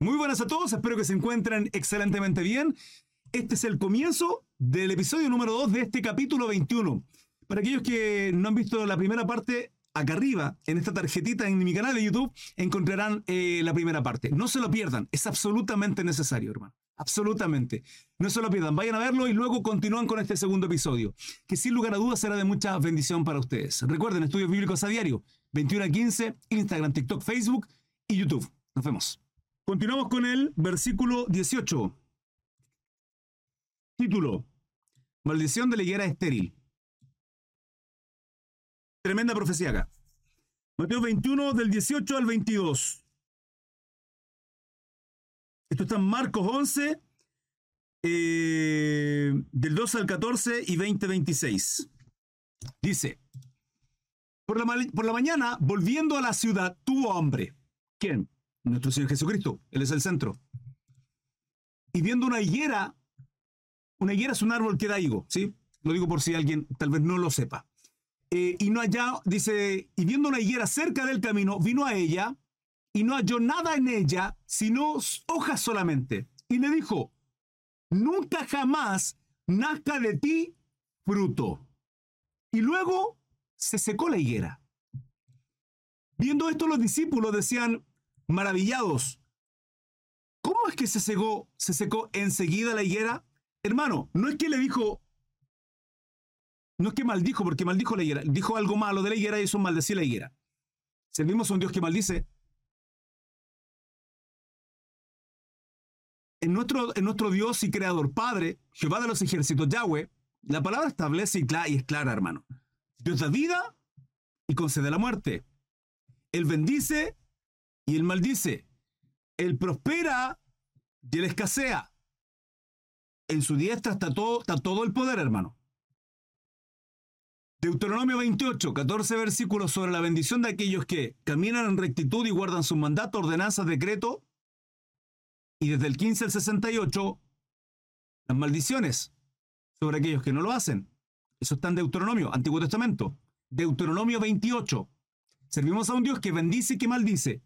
Muy buenas a todos, espero que se encuentren excelentemente bien. Este es el comienzo del episodio número 2 de este capítulo 21. Para aquellos que no han visto la primera parte, acá arriba, en esta tarjetita en mi canal de YouTube, encontrarán eh, la primera parte. No se lo pierdan, es absolutamente necesario, hermano. Absolutamente. No se lo pierdan, vayan a verlo y luego continúan con este segundo episodio, que sin lugar a dudas será de mucha bendición para ustedes. Recuerden, estudios bíblicos a diario, 21 a 15, Instagram, TikTok, Facebook y YouTube. Nos vemos. Continuamos con el versículo 18. Título. Maldición de la higuera estéril. Tremenda profecía acá. Mateo 21 del 18 al 22. Esto está en Marcos 11, eh, del 12 al 14 y 20, 26. Dice, por la, por la mañana, volviendo a la ciudad, tuvo hambre. ¿Quién? Nuestro Señor Jesucristo. Él es el centro. Y viendo una higuera, una higuera es un árbol que da higo, ¿sí? Lo digo por si alguien tal vez no lo sepa. Eh, y no allá, dice, y viendo una higuera cerca del camino, vino a ella y no halló nada en ella, sino hojas solamente. Y le dijo, nunca jamás nazca de ti fruto. Y luego se secó la higuera. Viendo esto los discípulos decían, maravillados. ¿Cómo es que se secó, se secó enseguida la higuera? Hermano, no es que le dijo, no es que maldijo, porque maldijo la higuera, dijo algo malo de la higuera y eso maldecía la higuera. Servimos a un Dios que maldice. En nuestro, en nuestro Dios y Creador Padre, Jehová de los ejércitos, Yahweh, la palabra establece y es clara, hermano. Dios da vida y concede la muerte. Él bendice y él maldice. Él prospera y él escasea. En su diestra está todo, está todo el poder, hermano. Deuteronomio 28, 14 versículos sobre la bendición de aquellos que caminan en rectitud y guardan su mandato, ordenanzas, decreto. Y desde el 15 al 68, las maldiciones sobre aquellos que no lo hacen. Eso está en Deuteronomio, Antiguo Testamento. Deuteronomio 28. Servimos a un Dios que bendice y que maldice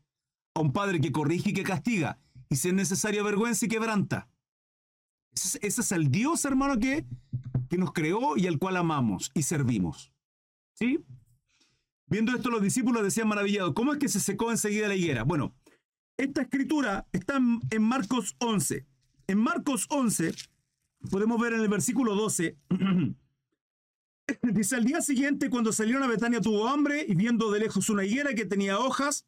a un padre que corrige y que castiga, y si es necesario vergüenza y quebranta. Ese es, el Dios, hermano, que, que nos creó y al cual amamos y servimos. ¿Sí? Viendo esto, los discípulos decían maravillados, ¿cómo es que se secó enseguida la higuera? Bueno, esta escritura está en Marcos 11. En Marcos 11, podemos ver en el versículo 12, dice, al día siguiente, cuando salieron a Betania, tuvo hambre y viendo de lejos una higuera que tenía hojas,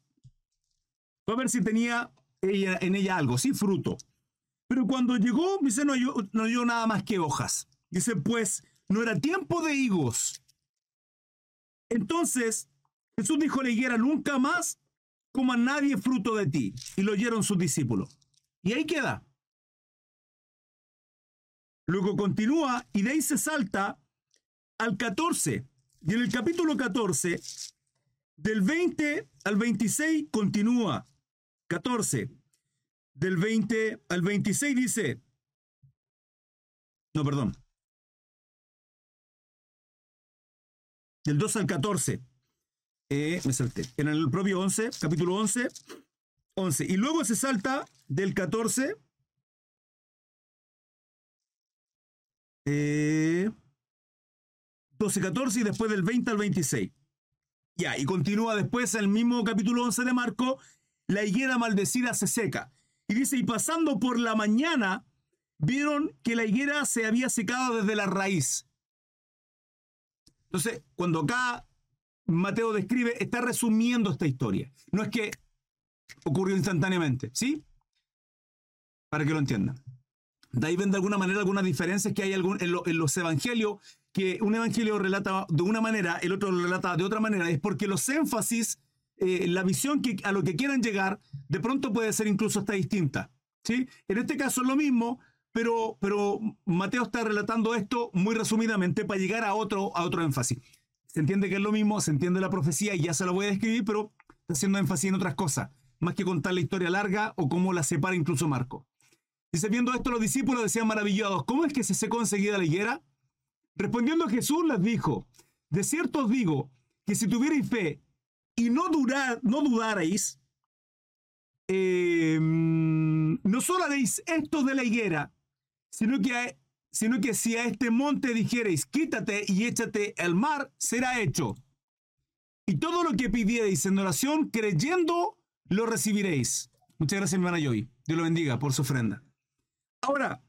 fue a ver si tenía ella, en ella algo, sí, fruto. Pero cuando llegó, dice, no halló, no nada más que hojas. Dice, pues no era tiempo de higos. Entonces Jesús dijo a la higuera, nunca más coma nadie fruto de ti. Y lo oyeron sus discípulos. Y ahí queda. Luego continúa y de ahí se salta al 14. Y en el capítulo 14, del 20 al 26 continúa. 14. Del 20 al 26 dice, no, perdón. Del 2 al 14. Eh, me salté. En el propio 11, capítulo 11, 11. Y luego se salta del 14. Eh, 12, 14 y después del 20 al 26. Ya, y continúa después el mismo capítulo 11 de Marco, la higuera maldecida se seca. Y dice, y pasando por la mañana, vieron que la higuera se había secado desde la raíz. Entonces, cuando acá Mateo describe, está resumiendo esta historia. No es que ocurrió instantáneamente, ¿sí? Para que lo entiendan. De ahí ven de alguna manera algunas diferencias que hay en, en los evangelios, que un evangelio relata de una manera, el otro lo relata de otra manera. Es porque los énfasis eh, la visión que, a lo que quieran llegar, de pronto puede ser incluso hasta distinta. ¿sí? En este caso es lo mismo, pero, pero Mateo está relatando esto muy resumidamente para llegar a otro, a otro énfasis. Se entiende que es lo mismo, se entiende la profecía y ya se la voy a describir, pero está haciendo énfasis en otras cosas, más que contar la historia larga o cómo la separa incluso Marco. Dice, viendo esto los discípulos decían maravillados, ¿cómo es que se secó enseguida la higuera? Respondiendo Jesús les dijo, de cierto os digo que si tuvierais fe y no, dudar, no dudaréis, em, no solo haréis esto de la higuera, sino que, sino que si a este monte dijereis, quítate y échate al mar, será hecho. Y todo lo que pidiereis en oración, creyendo, lo recibiréis. Muchas gracias, mi hermana Joy. Dios lo bendiga por su ofrenda. Ahora,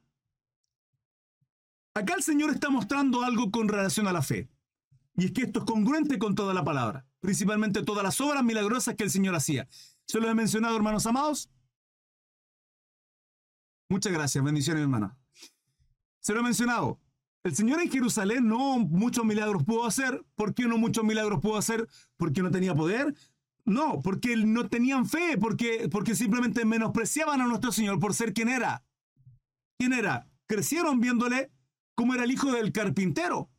acá el Señor está mostrando algo con relación a la fe. Y es que esto es congruente con toda la palabra, principalmente todas las obras milagrosas que el Señor hacía. ¿Se lo he mencionado, hermanos amados? Muchas gracias, bendiciones, hermana. Se lo he mencionado. El Señor en Jerusalén no muchos milagros pudo hacer. ¿Por qué no muchos milagros pudo hacer? ¿Porque no tenía poder? No, porque no tenían fe, porque, porque simplemente menospreciaban a nuestro Señor por ser quien era. ¿Quién era? Crecieron viéndole como era el hijo del carpintero.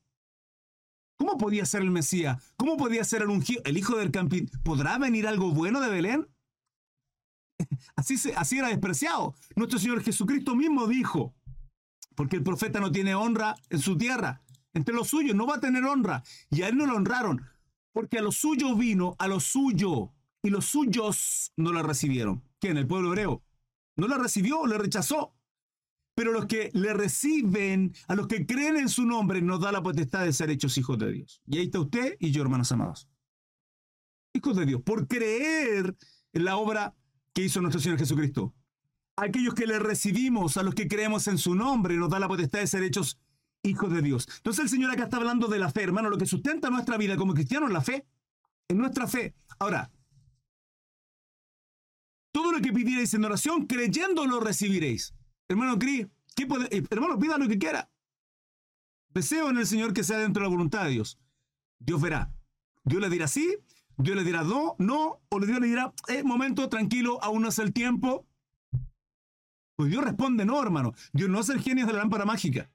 ¿Cómo podía ser el Mesías? ¿Cómo podía ser el ungido? ¿El hijo del carpintero? ¿Podrá venir algo bueno de Belén? Así, se, así era despreciado. Nuestro Señor Jesucristo mismo dijo, porque el profeta no tiene honra en su tierra, entre los suyos, no va a tener honra. Y a él no lo honraron, porque a lo suyo vino, a lo suyo, y los suyos no la recibieron. ¿Quién? El pueblo hebreo. No la recibió, le rechazó. Pero los que le reciben, a los que creen en su nombre, nos da la potestad de ser hechos hijos de Dios. Y ahí está usted y yo, hermanos amados. Hijos de Dios, por creer en la obra que hizo nuestro Señor Jesucristo. Aquellos que le recibimos, a los que creemos en su nombre, nos da la potestad de ser hechos hijos de Dios. Entonces el Señor acá está hablando de la fe, hermano, lo que sustenta nuestra vida como cristianos, la fe, en nuestra fe. Ahora, todo lo que pidierais en oración, creyendo lo recibiréis. Hermano Cris, ¿qué puede, eh, hermano, pida lo que quiera. Deseo en el Señor que sea dentro de la voluntad de Dios. Dios verá. Dios le dirá sí Dios le dirá no, no, o Dios le dirá, eh, momento, tranquilo, aún no es el tiempo. Pues Dios responde no, hermano. Dios no es el genio de la lámpara mágica.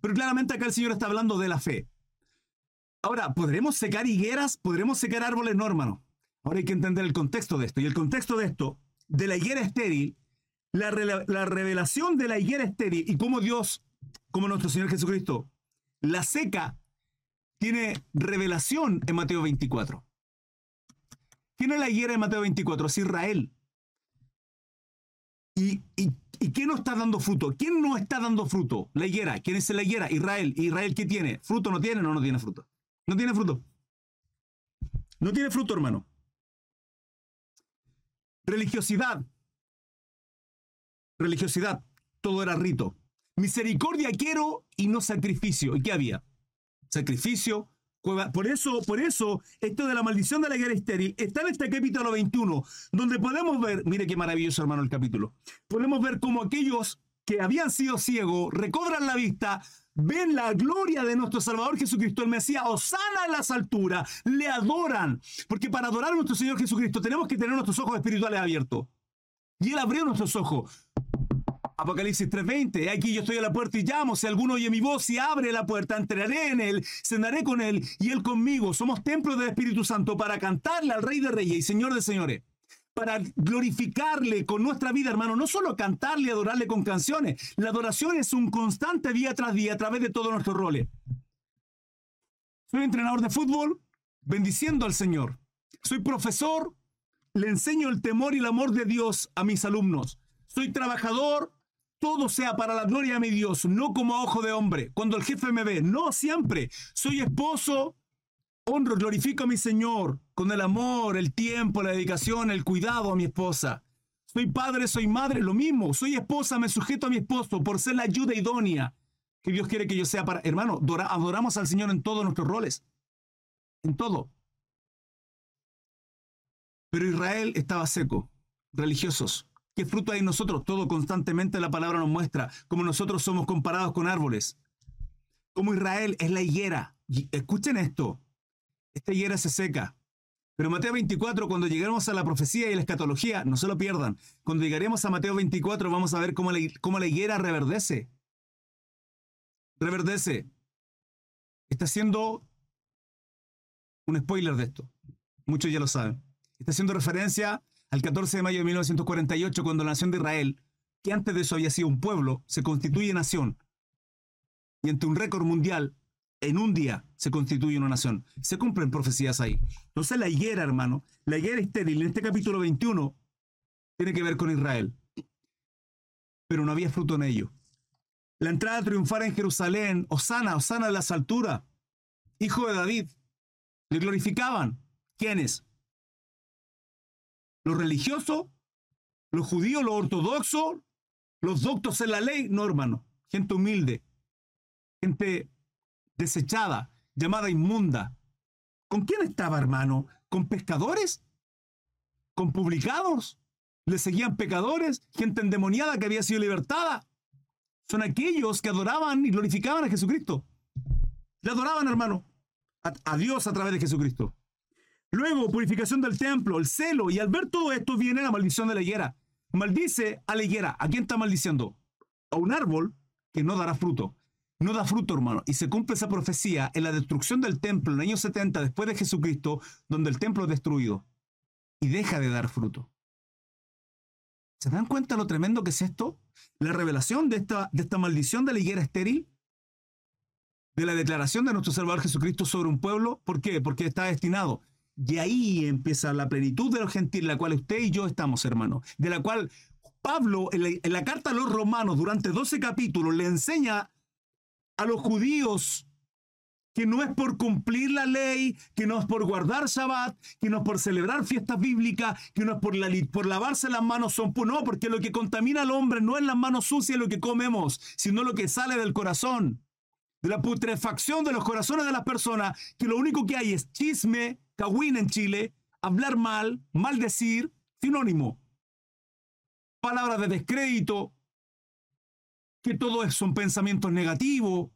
Pero claramente acá el Señor está hablando de la fe. Ahora, ¿podremos secar higueras? ¿Podremos secar árboles? No, hermano. Ahora hay que entender el contexto de esto. Y el contexto de esto, de la higuera estéril, la, la revelación de la higuera estéril y cómo Dios, como nuestro Señor Jesucristo, la seca, tiene revelación en Mateo 24. ¿Quién es la higuera de Mateo 24? Es Israel. ¿Y, y, y qué no está dando fruto? ¿Quién no está dando fruto? La higuera. ¿Quién es la higuera? Israel. ¿Israel qué tiene? ¿Fruto no tiene? No, no tiene fruto. No tiene fruto. No tiene fruto, hermano. Religiosidad. Religiosidad. Todo era rito. Misericordia quiero y no sacrificio. ¿Y qué había? Sacrificio, por eso, por eso, esto de la maldición de la guerra estéril está en este capítulo 21, donde podemos ver, mire qué maravilloso hermano el capítulo, podemos ver cómo aquellos que habían sido ciegos recobran la vista, ven la gloria de nuestro Salvador Jesucristo, el Mesías, osana en las alturas, le adoran, porque para adorar a nuestro Señor Jesucristo tenemos que tener nuestros ojos espirituales abiertos. Y Él abrió nuestros ojos. Apocalipsis 3:20, aquí yo estoy a la puerta y llamo, si alguno oye mi voz y abre la puerta, entraré en él, cenaré con él y él conmigo. Somos templo del Espíritu Santo para cantarle al Rey de Reyes y Señor de Señores, para glorificarle con nuestra vida, hermano, no solo cantarle y adorarle con canciones, la adoración es un constante día tras día a través de todos nuestros roles. Soy entrenador de fútbol, bendiciendo al Señor. Soy profesor, le enseño el temor y el amor de Dios a mis alumnos. Soy trabajador, todo sea para la gloria de mi Dios, no como ojo de hombre. Cuando el jefe me ve, no siempre. Soy esposo, honro, glorifico a mi Señor con el amor, el tiempo, la dedicación, el cuidado a mi esposa. Soy padre, soy madre, lo mismo. Soy esposa, me sujeto a mi esposo por ser la ayuda idónea que Dios quiere que yo sea para... Hermano, adoramos al Señor en todos nuestros roles. En todo. Pero Israel estaba seco, religiosos. ¿Qué fruto hay en nosotros? Todo constantemente la palabra nos muestra cómo nosotros somos comparados con árboles. Como Israel es la higuera. escuchen esto. Esta higuera se seca. Pero Mateo 24, cuando lleguemos a la profecía y la escatología, no se lo pierdan. Cuando llegaremos a Mateo 24, vamos a ver cómo la, cómo la higuera reverdece. Reverdece. Está haciendo un spoiler de esto. Muchos ya lo saben. Está haciendo referencia al 14 de mayo de 1948, cuando la nación de Israel, que antes de eso había sido un pueblo, se constituye nación. Y ante un récord mundial, en un día se constituye una nación. Se cumplen profecías ahí. Entonces la higuera, hermano, la higuera estéril en este capítulo 21 tiene que ver con Israel. pero no había fruto en ello. La entrada triunfar en Jerusalén, Osana, Osana de las alturas, hijo de David, le glorificaban. ¿Quiénes? Los religiosos, los judíos, los ortodoxos, los doctos en la ley, no hermano, gente humilde, gente desechada, llamada inmunda. ¿Con quién estaba, hermano? ¿Con pescadores? ¿Con publicados? ¿Le seguían pecadores? ¿Gente endemoniada que había sido libertada? Son aquellos que adoraban y glorificaban a Jesucristo. Le adoraban, hermano, a, a Dios a través de Jesucristo. Luego, purificación del templo, el celo, y al ver todo esto viene la maldición de la higuera. Maldice a la higuera. ¿A quién está maldiciendo? A un árbol que no dará fruto. No da fruto, hermano. Y se cumple esa profecía en la destrucción del templo en el año 70 después de Jesucristo, donde el templo es destruido y deja de dar fruto. ¿Se dan cuenta lo tremendo que es esto? La revelación de esta, de esta maldición de la higuera estéril, de la declaración de nuestro Salvador Jesucristo sobre un pueblo. ¿Por qué? Porque está destinado. Y ahí empieza la plenitud de los gentiles, la cual usted y yo estamos, hermano. De la cual Pablo, en la, carta a los romanos, durante 12 capítulos, le enseña a los judíos que no es por cumplir la ley, que no es por guardar Shabbat, que no es por celebrar fiestas bíblicas, que no es por, la, por lavarse las manos, son no, porque lo que contamina al hombre no es las manos sucias lo que comemos, sino lo que sale del corazón, de la putrefacción de los corazones de las personas, que lo único que hay es chisme, cagüín en Chile, hablar mal, maldecir, sinónimo, palabras de descrédito, que todo son pensamientos negativos,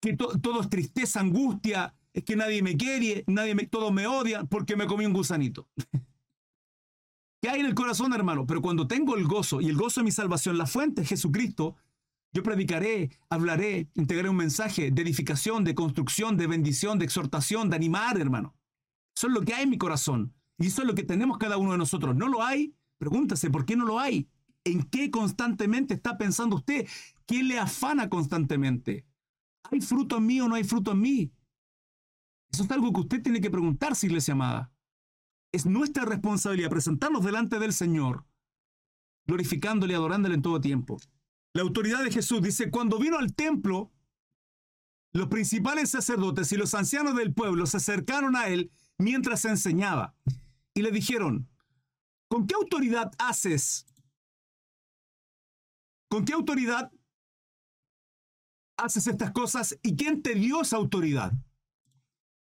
que todo es tristeza, angustia, es que nadie me quiere, nadie me, todos me odian porque me comí un gusanito. ¿Qué hay en el corazón, hermano? Pero cuando tengo el gozo y el gozo de mi salvación, la fuente es Jesucristo, yo predicaré, hablaré, entregaré un mensaje de edificación, de construcción, de bendición, de exhortación, de animar, hermano. Es lo que hay en mi corazón. Y eso es lo que tenemos cada uno de nosotros. ¿No lo hay? Pregúntase, ¿por qué no lo hay? ¿En qué constantemente está pensando usted? ¿Qué le afana constantemente? ¿Hay fruto en mí o no hay fruto en mí? Eso es algo que usted tiene que preguntarse, iglesia amada. Es nuestra responsabilidad presentarnos delante del Señor, glorificándole y adorándole en todo tiempo. La autoridad de Jesús dice, cuando vino al templo, los principales sacerdotes y los ancianos del pueblo se acercaron a él mientras enseñaba y le dijeron, ¿con qué autoridad haces? ¿Con qué autoridad haces estas cosas y quién te dio esa autoridad?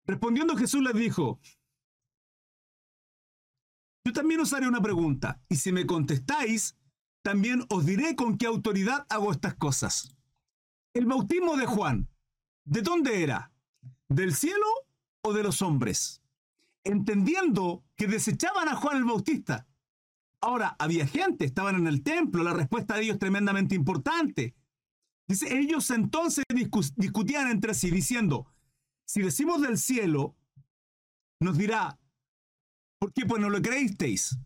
Respondiendo Jesús les dijo, yo también os haré una pregunta y si me contestáis, también os diré con qué autoridad hago estas cosas. El bautismo de Juan, ¿de dónde era? ¿Del cielo o de los hombres? Entendiendo que desechaban a Juan el Bautista. Ahora, había gente, estaban en el templo, la respuesta de ellos tremendamente importante. Dice, ellos entonces discutían entre sí diciendo, si decimos del cielo, nos dirá, ¿por qué pues no lo creísteis?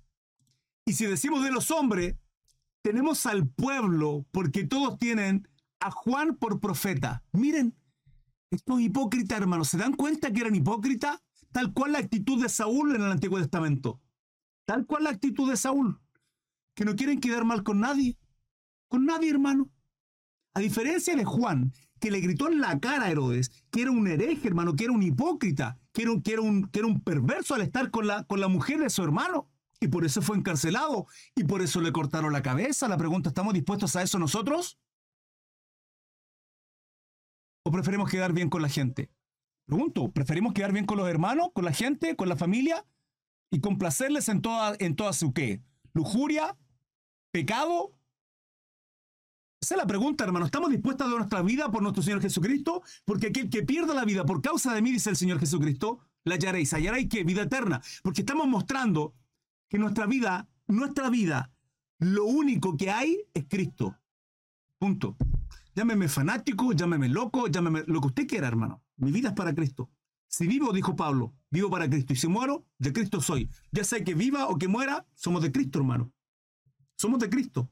Y si decimos de los hombres, tenemos al pueblo porque todos tienen a Juan por profeta. Miren, estos hipócritas, hermanos, ¿se dan cuenta que eran hipócritas? Tal cual la actitud de Saúl en el Antiguo Testamento. Tal cual la actitud de Saúl. Que no quieren quedar mal con nadie. Con nadie, hermano. A diferencia de Juan, que le gritó en la cara a Herodes que era un hereje, hermano, que era un hipócrita, que era un, que era un, que era un perverso al estar con la, con la mujer de su hermano. Y por eso fue encarcelado. Y por eso le cortaron la cabeza. La pregunta, ¿estamos dispuestos a eso nosotros? ¿O preferimos quedar bien con la gente? Pregunto, ¿preferimos quedar bien con los hermanos, con la gente, con la familia? Y complacerles en toda, en toda su qué? ¿Lujuria? ¿Pecado? Esa es la pregunta, hermano. ¿Estamos dispuestos a dar nuestra vida por nuestro Señor Jesucristo? Porque aquel que pierda la vida por causa de mí, dice el Señor Jesucristo, la hallaréis. ¿Hallaréis qué? Vida eterna. Porque estamos mostrando que nuestra vida, nuestra vida, lo único que hay es Cristo. Punto. Llámeme fanático, llámeme loco, llámeme lo que usted quiera, hermano. Mi vida es para Cristo. Si vivo, dijo Pablo, vivo para Cristo. Y si muero, de Cristo soy. Ya sea que viva o que muera, somos de Cristo, hermano. Somos de Cristo.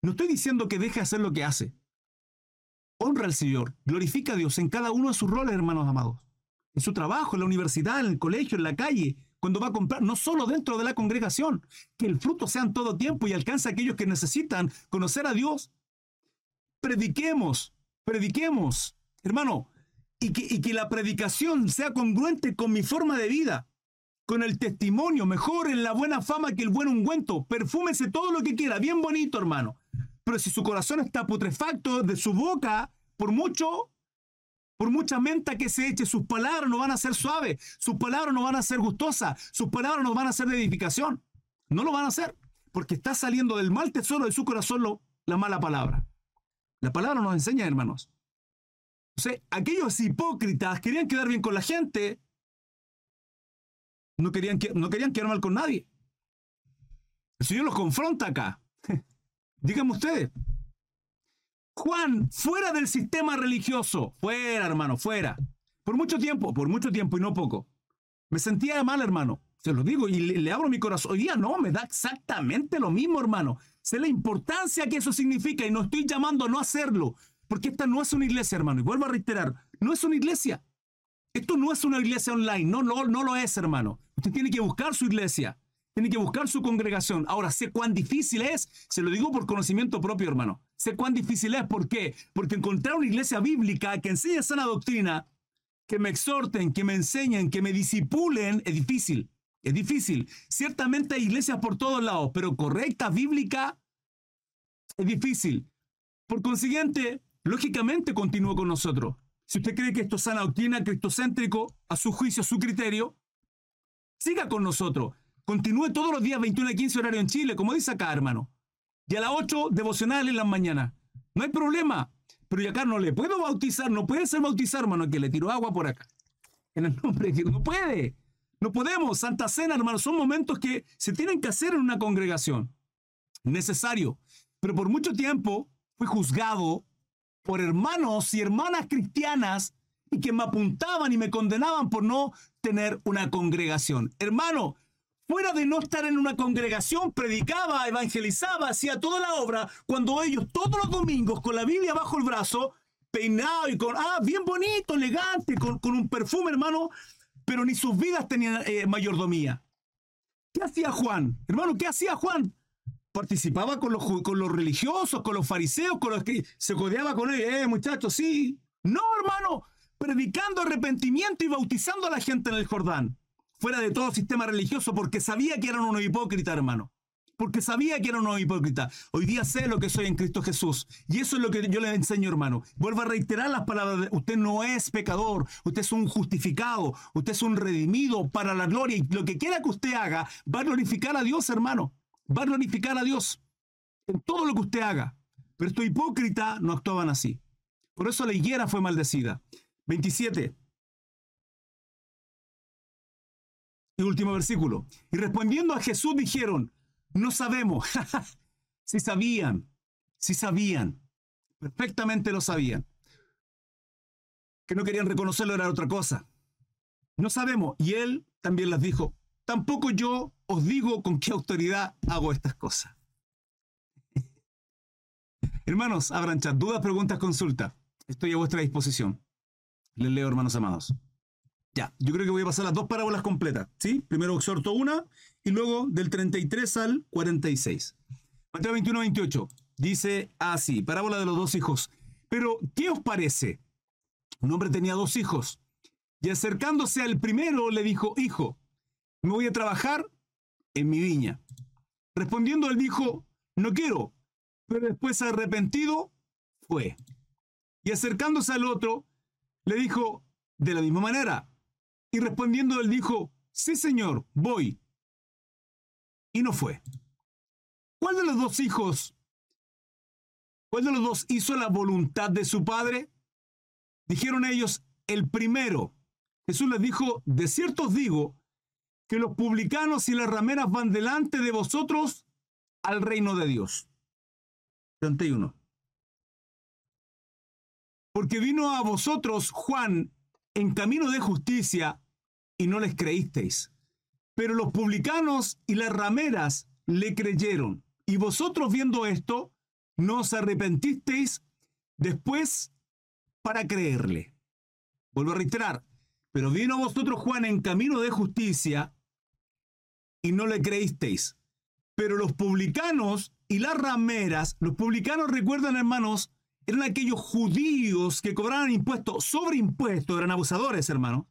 No estoy diciendo que deje hacer lo que hace. Honra al Señor, glorifica a Dios en cada uno de sus roles, hermanos amados. En su trabajo, en la universidad, en el colegio, en la calle. cuando va a comprar, no solo dentro de la congregación, que el fruto sea en todo tiempo y alcance a aquellos que necesitan conocer a Dios. Prediquemos, prediquemos, hermano, y que, la predicación sea congruente con mi forma de vida, con el testimonio, mejor en la buena fama que el buen ungüento. Perfúmese todo lo que quiera, bien bonito, hermano. Pero si su corazón está putrefacto de su boca, por mucho, por mucha menta que se eche, sus palabras no van a ser suaves, sus palabras no van a ser gustosas, sus palabras no van a ser de edificación. No lo van a hacer, porque está saliendo del mal tesoro de su corazón lo, la mala palabra. La palabra nos enseña, hermanos. Sea, aquellos hipócritas querían quedar bien con la gente, no querían, no querían quedar mal con nadie. El Señor los confronta acá. Díganme ustedes. Juan, fuera del sistema religioso, fuera, hermano, fuera. Por mucho tiempo, por mucho tiempo y no poco. Me sentía mal, hermano. Se lo digo y le, abro mi corazón. Hoy día no, me da exactamente lo mismo, hermano. Sé la importancia que eso significa y no estoy llamando a no hacerlo. Porque esta no es una iglesia, hermano. Y vuelvo a reiterar, no es una iglesia. Esto no es una iglesia online. No, no, no lo es, hermano. Usted tiene que buscar su iglesia. Tiene que buscar su congregación. Ahora, sé cuán difícil es. Se lo digo por conocimiento propio, hermano. Sé cuán difícil es. ¿Por qué? Porque encontrar una iglesia bíblica que enseñe sana doctrina, que me exhorten, que me enseñen, que me disipulen, es difícil. Es difícil. Ciertamente hay iglesias por todos lados, pero correcta, bíblica, es difícil. Por consiguiente, lógicamente continúo con nosotros. Si usted cree que esto es sana doctrina, cristocéntrico, a su juicio, a su criterio, siga con nosotros. Continúe todos los días 21 y 15 horario en Chile, como dice acá, hermano. Y a las 8 devocional en las mañanas. No hay problema. Pero yo acá no le puedo bautizar, no puede ser bautizar, hermano, que le tiro agua por acá. En el nombre de. No puede. No podemos. Santa Cena, hermano, son momentos que se tienen que hacer en una congregación. Necesario. Pero por mucho tiempo fui juzgado por hermanos y hermanas cristianas y que me apuntaban y me condenaban por no tener una congregación. Hermano, fuera de no estar en una congregación, predicaba, evangelizaba, hacía toda la obra, cuando ellos todos los domingos con la Biblia bajo el brazo, peinado y con, ah, bien bonito, elegante, con, un perfume, hermano, pero ni sus vidas tenían eh, mayordomía. ¿Qué hacía Juan? Hermano, ¿qué hacía Juan? Participaba con los, con los religiosos, con los fariseos, con los que se codeaba con ellos. Eh, muchachos, sí. No, hermano, predicando arrepentimiento y bautizando a la gente en el Jordán fuera de todo sistema religioso porque sabía que eran unos hipócritas, hermano. Porque sabía que eran unos hipócritas. Hoy día sé lo que soy en Cristo Jesús. Y eso es lo que yo le enseño, hermano. Vuelvo a reiterar las palabras. De, usted no es pecador. Usted es un justificado. Usted es un redimido para la gloria. Y lo que quiera que usted haga va a glorificar a Dios, hermano. Va a glorificar a Dios en todo lo que usted haga. Pero estos hipócritas no actuaban así. Por eso la higuera fue maldecida. 27. Y último versículo. Y respondiendo a Jesús dijeron, no sabemos. si sabían, si sabían, perfectamente lo sabían. Que no querían reconocerlo era otra cosa. No sabemos. Y él también les dijo, tampoco yo os digo con qué autoridad hago estas cosas. hermanos, abran chat, dudas, preguntas, consultas. Estoy a vuestra disposición. Les leo, hermanos amados. Ya, yo creo que voy a pasar las dos parábolas completas, ¿sí? Primero exhorto una y luego del 33 al 46. Mateo 21, 28 dice así, parábola de los dos hijos. Pero, ¿qué os parece? Un hombre tenía dos hijos y acercándose al primero le dijo, hijo, me voy a trabajar en mi viña. Respondiendo él dijo, no quiero, pero después arrepentido fue. Y acercándose al otro, le dijo, de la misma manera, y respondiendo él dijo, sí señor, voy. Y no fue. ¿Cuál de los dos hijos, cuál de los dos hizo la voluntad de su padre? Dijeron ellos, el primero. Jesús les dijo, de cierto os digo, que los publicanos y las rameras van delante de vosotros al reino de Dios. 31. Porque vino a vosotros Juan en camino de justicia y no les creísteis. Pero los publicanos y las rameras le creyeron. Y vosotros viendo esto, no os arrepentisteis después para creerle. Vuelvo a reiterar, pero vino a vosotros Juan en camino de justicia y no le creísteis. Pero los publicanos y las rameras, los publicanos, recuerdan hermanos, eran aquellos judíos que cobraban impuestos sobre impuestos, eran abusadores, hermano,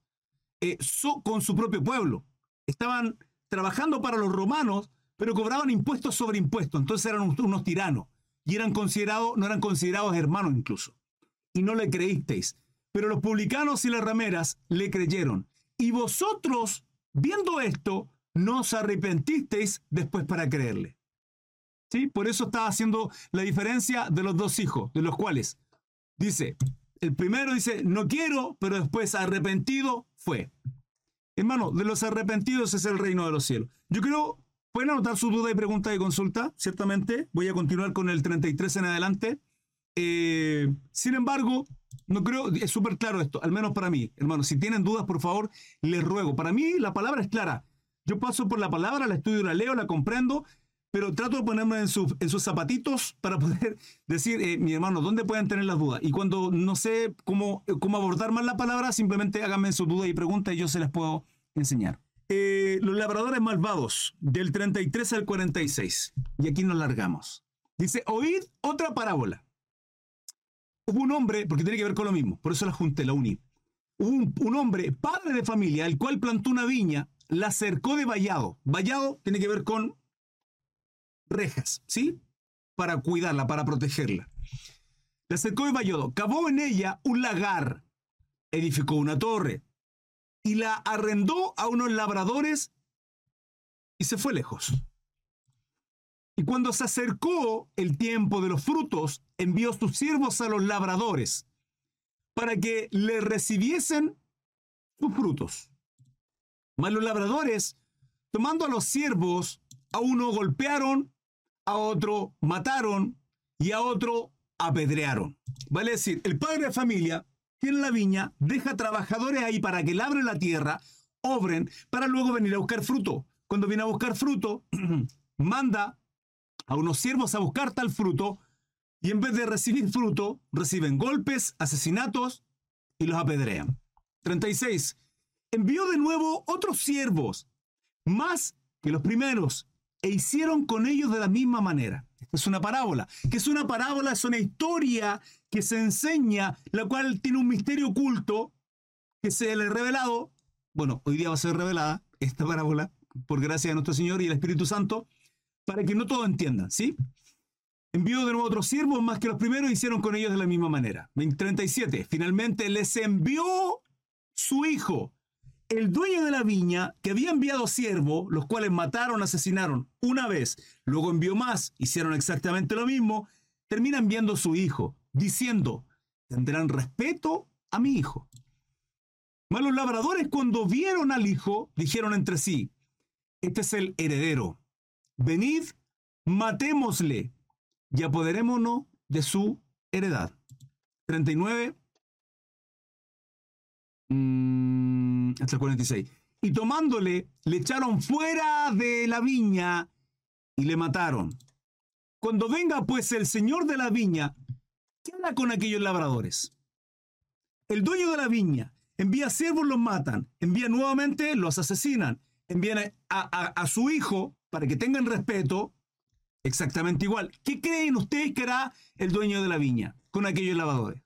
eh, con su propio pueblo. Estaban trabajando para los romanos, pero cobraban impuestos sobre impuestos, entonces eran unos tiranos y eran considerados, no eran considerados hermanos incluso. Y no le creísteis. Pero los publicanos y las rameras le creyeron. Y vosotros, viendo esto, no os arrepentisteis después para creerle. ¿Sí? Por eso estaba haciendo la diferencia de los dos hijos, de los cuales dice, el primero dice, no quiero, pero después arrepentido fue. Hermano, de los arrepentidos es el reino de los cielos. Yo creo, pueden anotar su duda y pregunta de consulta, ciertamente. Voy a continuar con el 33 en adelante. Eh, sin embargo, no creo, es súper claro esto, al menos para mí. Hermano, si tienen dudas, por favor, les ruego. Para mí la palabra es clara. Yo paso por la palabra, la estudio, la leo, la comprendo, pero trato de ponerme en, sus zapatitos para poder decir, eh, mi hermano, ¿dónde pueden tener las dudas? Y cuando no sé cómo, cómo abordar más la palabra, simplemente háganme su duda y pregunta y yo se las puedo enseñar. Eh, los labradores malvados, del 33 al 46. Y aquí nos largamos. Dice, oíd otra parábola. Hubo un hombre, porque tiene que ver con lo mismo, por eso la junté, la uní. Hubo un, un hombre, padre de familia, el cual plantó una viña la cercó de vallado. Vallado tiene que ver con rejas, ¿sí? Para cuidarla, para protegerla. La cercó de vallado, cavó en ella un lagar, edificó una torre y la arrendó a unos labradores y se fue lejos. Y cuando se acercó el tiempo de los frutos, envió sus siervos a los labradores para que le recibiesen sus frutos. Mas los labradores, tomando a los siervos, a uno golpearon, a otro mataron y a otro apedrearon. Vale decir, el padre de familia tiene la viña, deja trabajadores ahí para que labren la tierra, obren, para luego venir a buscar fruto. Cuando viene a buscar fruto, manda a unos siervos a buscar tal fruto y en vez de recibir fruto, reciben golpes, asesinatos y los apedrean. 36 envió de nuevo otros siervos, más que los primeros, e hicieron con ellos de la misma manera. Esta es una parábola. que es una parábola? Es una historia que se enseña, la cual tiene un misterio oculto que se le ha revelado. Bueno, hoy día va a ser revelada esta parábola, por gracia de nuestro Señor y el Espíritu Santo, para que no todos entiendan, ¿sí? Envió de nuevo otros siervos, más que los primeros, e hicieron con ellos de la misma manera. 37. Finalmente les envió su hijo, el dueño de la viña, que había enviado siervos, los cuales mataron, asesinaron una vez, luego envió más, hicieron exactamente lo mismo, termina enviando su hijo, diciendo, tendrán respeto a mi hijo. Mas los labradores cuando vieron al hijo, dijeron entre sí, este es el heredero, venid, matémosle y apoderémonos de su heredad. 39. Mm, hasta el 46. Y tomándole, le echaron fuera de la viña y le mataron. Cuando venga pues el señor de la viña, ¿qué hará con aquellos labradores? El dueño de la viña envía siervos, los matan, envía nuevamente, los asesinan, envían a, su hijo para que tengan respeto, exactamente igual. ¿Qué creen ustedes que hará el dueño de la viña con aquellos labradores?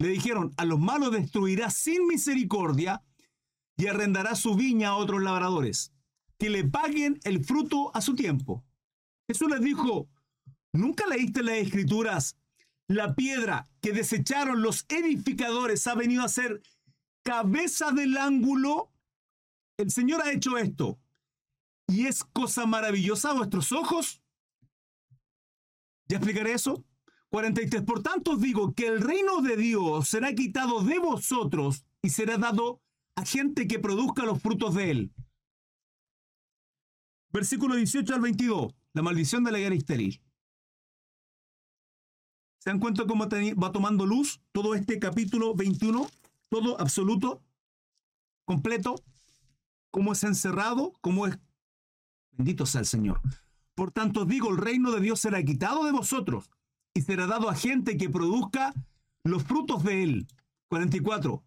Le dijeron, a los malos destruirá sin misericordia y arrendará su viña a otros labradores, que le paguen el fruto a su tiempo. Jesús les dijo, ¿nunca leíste las escrituras? La piedra que desecharon los edificadores ha venido a ser cabeza del ángulo. El Señor ha hecho esto. ¿Y es cosa maravillosa a vuestros ojos? ¿Ya explicaré eso? 43. Por tanto digo que el reino de Dios será quitado de vosotros y será dado a gente que produzca los frutos de él. Versículo 18 al 22. La maldición de la guerra estéril. ¿Se dan cuenta cómo va tomando luz todo este capítulo 21? Todo absoluto, completo, cómo es encerrado, cómo es... Bendito sea el Señor. Por tanto digo, el reino de Dios será quitado de vosotros y será dado a gente que produzca los frutos de él. 44.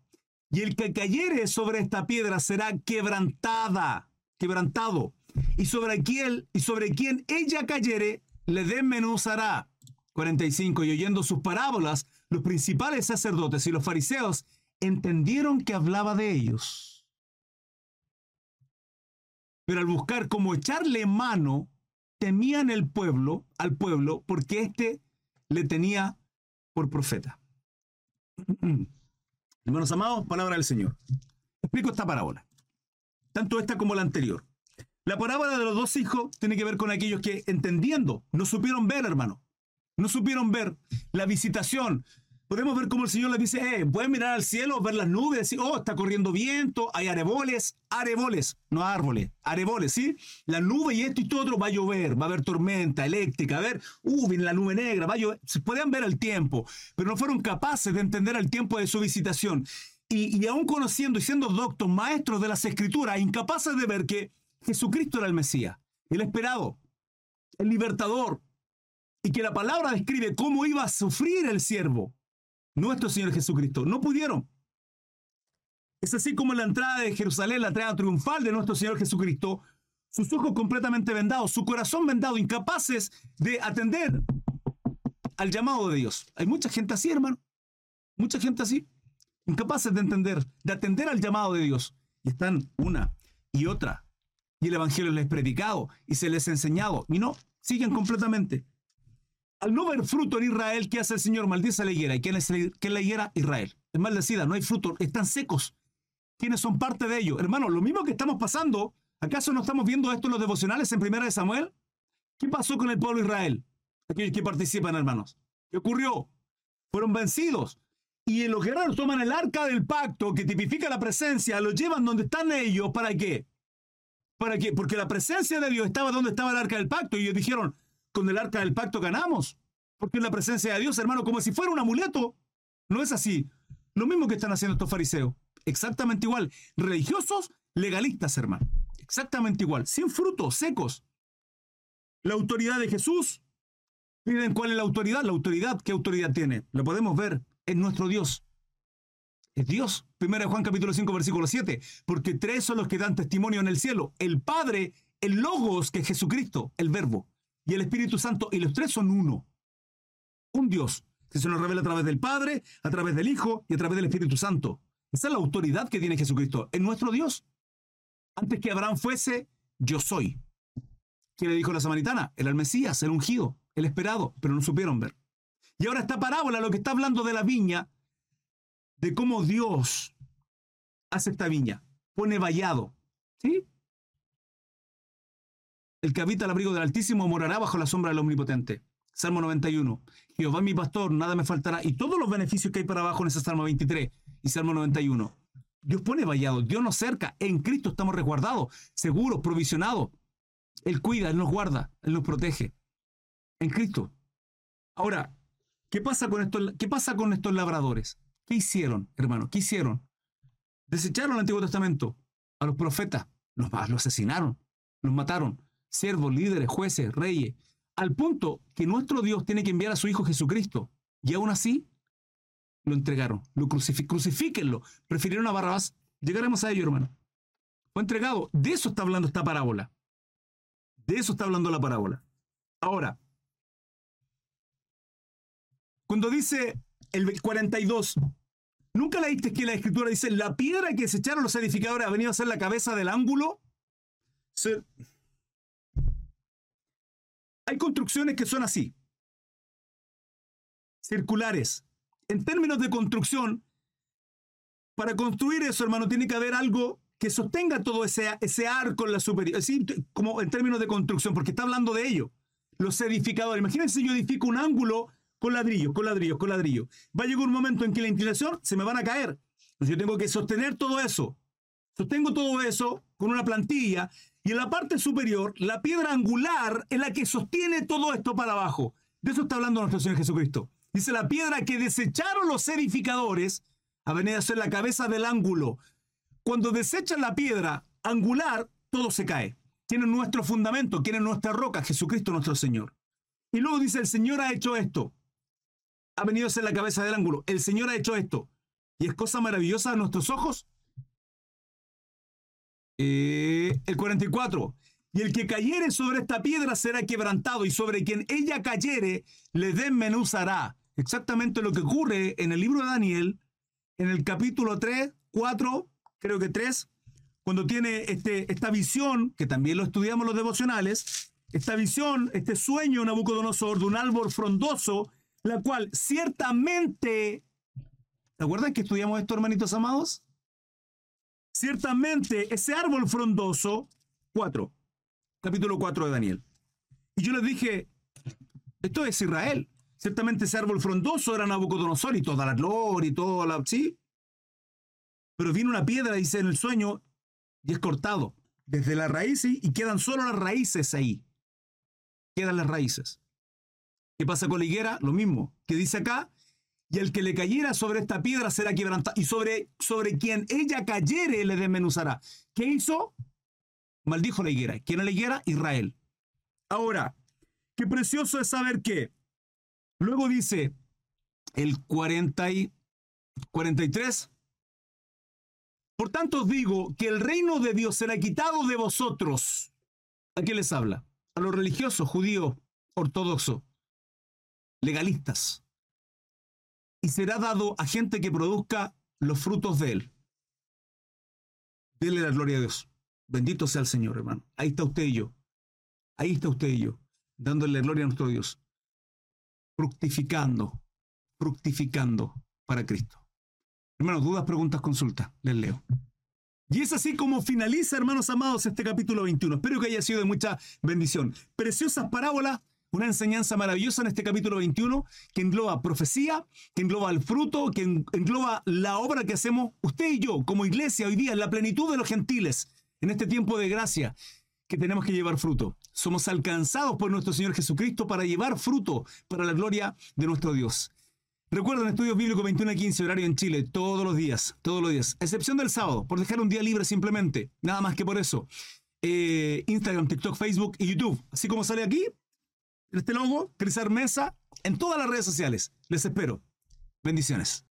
Y el que cayere sobre esta piedra será quebrantada, quebrantado. y sobre quien, ella cayere, le desmenuzará. 45. Y oyendo sus parábolas, los principales sacerdotes y los fariseos entendieron que hablaba de ellos. Pero al buscar cómo echarle mano, temían el pueblo, al pueblo, porque éste le tenía por profeta. Hermanos amados, palabra del Señor. Explico esta parábola. Tanto esta como la anterior. La parábola de los dos hijos tiene que ver con aquellos que, entendiendo, no supieron ver, hermano. No supieron ver la visitación. Podemos ver cómo el Señor les dice, eh, pueden mirar al cielo, ver las nubes, decir, oh, está corriendo viento, hay areboles, areboles, no árboles, areboles, ¿sí? La nube y esto y todo otro va a llover, va a haber tormenta eléctrica, a ver, uh, viene la nube negra, va a llover. Se podían ver el tiempo, pero no fueron capaces de entender el tiempo de su visitación. Y, y aún conociendo y siendo doctos, maestros de las escrituras, incapaces de ver que Jesucristo era el Mesías, el esperado, el libertador, y que la palabra describe cómo iba a sufrir el siervo, nuestro Señor Jesucristo. No pudieron. Es así como la entrada de Jerusalén, la entrada triunfal de nuestro Señor Jesucristo, sus ojos completamente vendados, su corazón vendado, incapaces de atender al llamado de Dios. Hay mucha gente así, hermano. Mucha gente así. Incapaces de entender, de atender al llamado de Dios. Y están una y otra. Y el Evangelio les es predicado y se les enseñado. Y no, siguen completamente. Al no ver fruto en Israel, ¿qué hace el Señor? Maldice la higuera. ¿Y quién es, la higuera? Israel. Es maldecida, no hay fruto, están secos. ¿Quiénes son parte de ello? Hermano, lo mismo que estamos pasando, ¿acaso no estamos viendo esto en los devocionales en Primera de Samuel? ¿Qué pasó con el pueblo de Israel? Aquellos que participan, hermanos. ¿Qué ocurrió? Fueron vencidos. Y los guerreros toman el arca del pacto que tipifica la presencia, lo llevan donde están ellos, ¿para qué? ¿Para qué? Porque la presencia de Dios estaba donde estaba el arca del pacto y ellos dijeron, con el arca del pacto ganamos. Porque es la presencia de Dios, hermano, como si fuera un amuleto. No es así. Lo mismo que están haciendo estos fariseos. Exactamente igual. Religiosos, legalistas, hermano. Exactamente igual. Sin frutos, secos. La autoridad de Jesús. Miren cuál es la autoridad. La autoridad, ¿qué autoridad tiene? Lo podemos ver. Es nuestro Dios. Es Dios. Primero Juan capítulo 5, versículo 7. Porque tres son los que dan testimonio en el cielo. El Padre, el Logos, que es Jesucristo, el Verbo y el Espíritu Santo, y los tres son uno. Un Dios que se nos revela a través del Padre, a través del Hijo y a través del Espíritu Santo. Esa es la autoridad que tiene Jesucristo. Es nuestro Dios. Antes que Abraham fuese, yo soy. ¿Qué le dijo la samaritana? El Mesías, el ungido, el esperado, pero no supieron ver. Y ahora esta parábola lo que está hablando de la viña, de cómo Dios hace esta viña. Pone vallado. ¿Sí? El que habita al abrigo del Altísimo morará bajo la sombra del Omnipotente. Salmo 91. Jehová mi pastor, nada me faltará. Y todos los beneficios que hay para abajo en ese Salmo 23 y Salmo 91. Dios pone vallado, Dios nos cerca. En Cristo estamos resguardados, seguros, provisionados. Él cuida, Él nos guarda, Él nos protege. En Cristo. Ahora, ¿qué pasa con estos, qué pasa con estos labradores? ¿Qué hicieron, hermano? ¿Qué hicieron? Desecharon el Antiguo Testamento. A los profetas. Los, los asesinaron. Los mataron siervos, líderes, jueces, reyes, al punto que nuestro Dios tiene que enviar a su Hijo Jesucristo. Y aún así, lo entregaron, lo crucifíquenlo. Prefirieron a Barrabás. Llegaremos a ello, hermano. Fue entregado. De eso está hablando esta parábola. De eso está hablando la parábola. Ahora, cuando dice el 42, ¿nunca leíste que la escritura dice, la piedra que se echaron los edificadores ha venido a ser la cabeza del ángulo? Hay construcciones que son así, circulares. En términos de construcción, para construir eso, hermano, tiene que haber algo que sostenga todo ese, ese arco en la superior, así como en términos de construcción, porque está hablando de ello. Los edificadores, imagínense yo edifico un ángulo con ladrillo, con ladrillo, con ladrillo. Va a llegar un momento en que la inclinación se me van a caer. Entonces yo tengo que sostener todo eso. Sostengo todo eso con una plantilla y en la parte superior, la piedra angular es la que sostiene todo esto para abajo. De eso está hablando nuestro Señor Jesucristo. Dice, la piedra que desecharon los edificadores ha venido a ser la cabeza del ángulo. Cuando desechan la piedra angular, todo se cae. Tiene nuestro fundamento, tiene nuestra roca, Jesucristo nuestro Señor. Y luego dice, el Señor ha hecho esto. Ha venido a ser la cabeza del ángulo. El Señor ha hecho esto. Y es cosa maravillosa a nuestros ojos. Eh, el 44. Y el que cayere sobre esta piedra será quebrantado, y sobre quien ella cayere le desmenuzará. Exactamente lo que ocurre en el libro de Daniel, en el capítulo 3, 4, creo que 3, cuando tiene este, esta visión, que también lo estudiamos los devocionales, esta visión, este sueño Nabucodonosor de un árbol frondoso, la cual ciertamente, ¿te acuerdan que estudiamos esto, hermanitos amados? Ciertamente ese árbol frondoso, 4, capítulo 4 de Daniel. Y yo les dije, esto es Israel. Ciertamente ese árbol frondoso era Nabucodonosor y toda la gloria y toda la... Sí. Pero viene una piedra, dice en el sueño, y es cortado desde la raíz y quedan solo las raíces ahí. Quedan las raíces. ¿Qué pasa con la higuera? Lo mismo. que dice acá? Y el que le cayera sobre esta piedra será quebrantado. Y sobre, sobre quien ella cayere le desmenuzará. ¿Qué hizo? Maldijo la higuera. ¿Quién es la higuera? Israel. Ahora, qué precioso es saber que luego dice el 40 y 43. Por tanto os digo que el reino de Dios será quitado de vosotros. ¿A quién les habla? A los religiosos, judíos, ortodoxos, legalistas. Y será dado a gente que produzca los frutos de él. Dele la gloria a Dios. Bendito sea el Señor, hermano. Ahí está usted y yo. Ahí está usted y yo, dándole gloria a nuestro Dios. Fructificando, fructificando para Cristo. Hermanos, dudas, preguntas, consultas. Les leo. Y es así como finaliza, hermanos amados, este capítulo 21. Espero que haya sido de mucha bendición. Preciosas parábolas, una enseñanza maravillosa en este capítulo 21 que engloba profecía, que engloba el fruto, que engloba la obra que hacemos usted y yo como iglesia hoy día en la plenitud de los gentiles, en este tiempo de gracia que tenemos que llevar fruto. Somos alcanzados por nuestro Señor Jesucristo para llevar fruto para la gloria de nuestro Dios. Recuerden, Estudios Bíblicos 21 a 15, horario en Chile, todos los días, todos los días, excepción del sábado, por dejar un día libre simplemente, nada más que por eso. Eh, Instagram, TikTok, Facebook y YouTube, así como sale aquí, este logo, Crisar Mesa, en todas las redes sociales. Les espero. Bendiciones.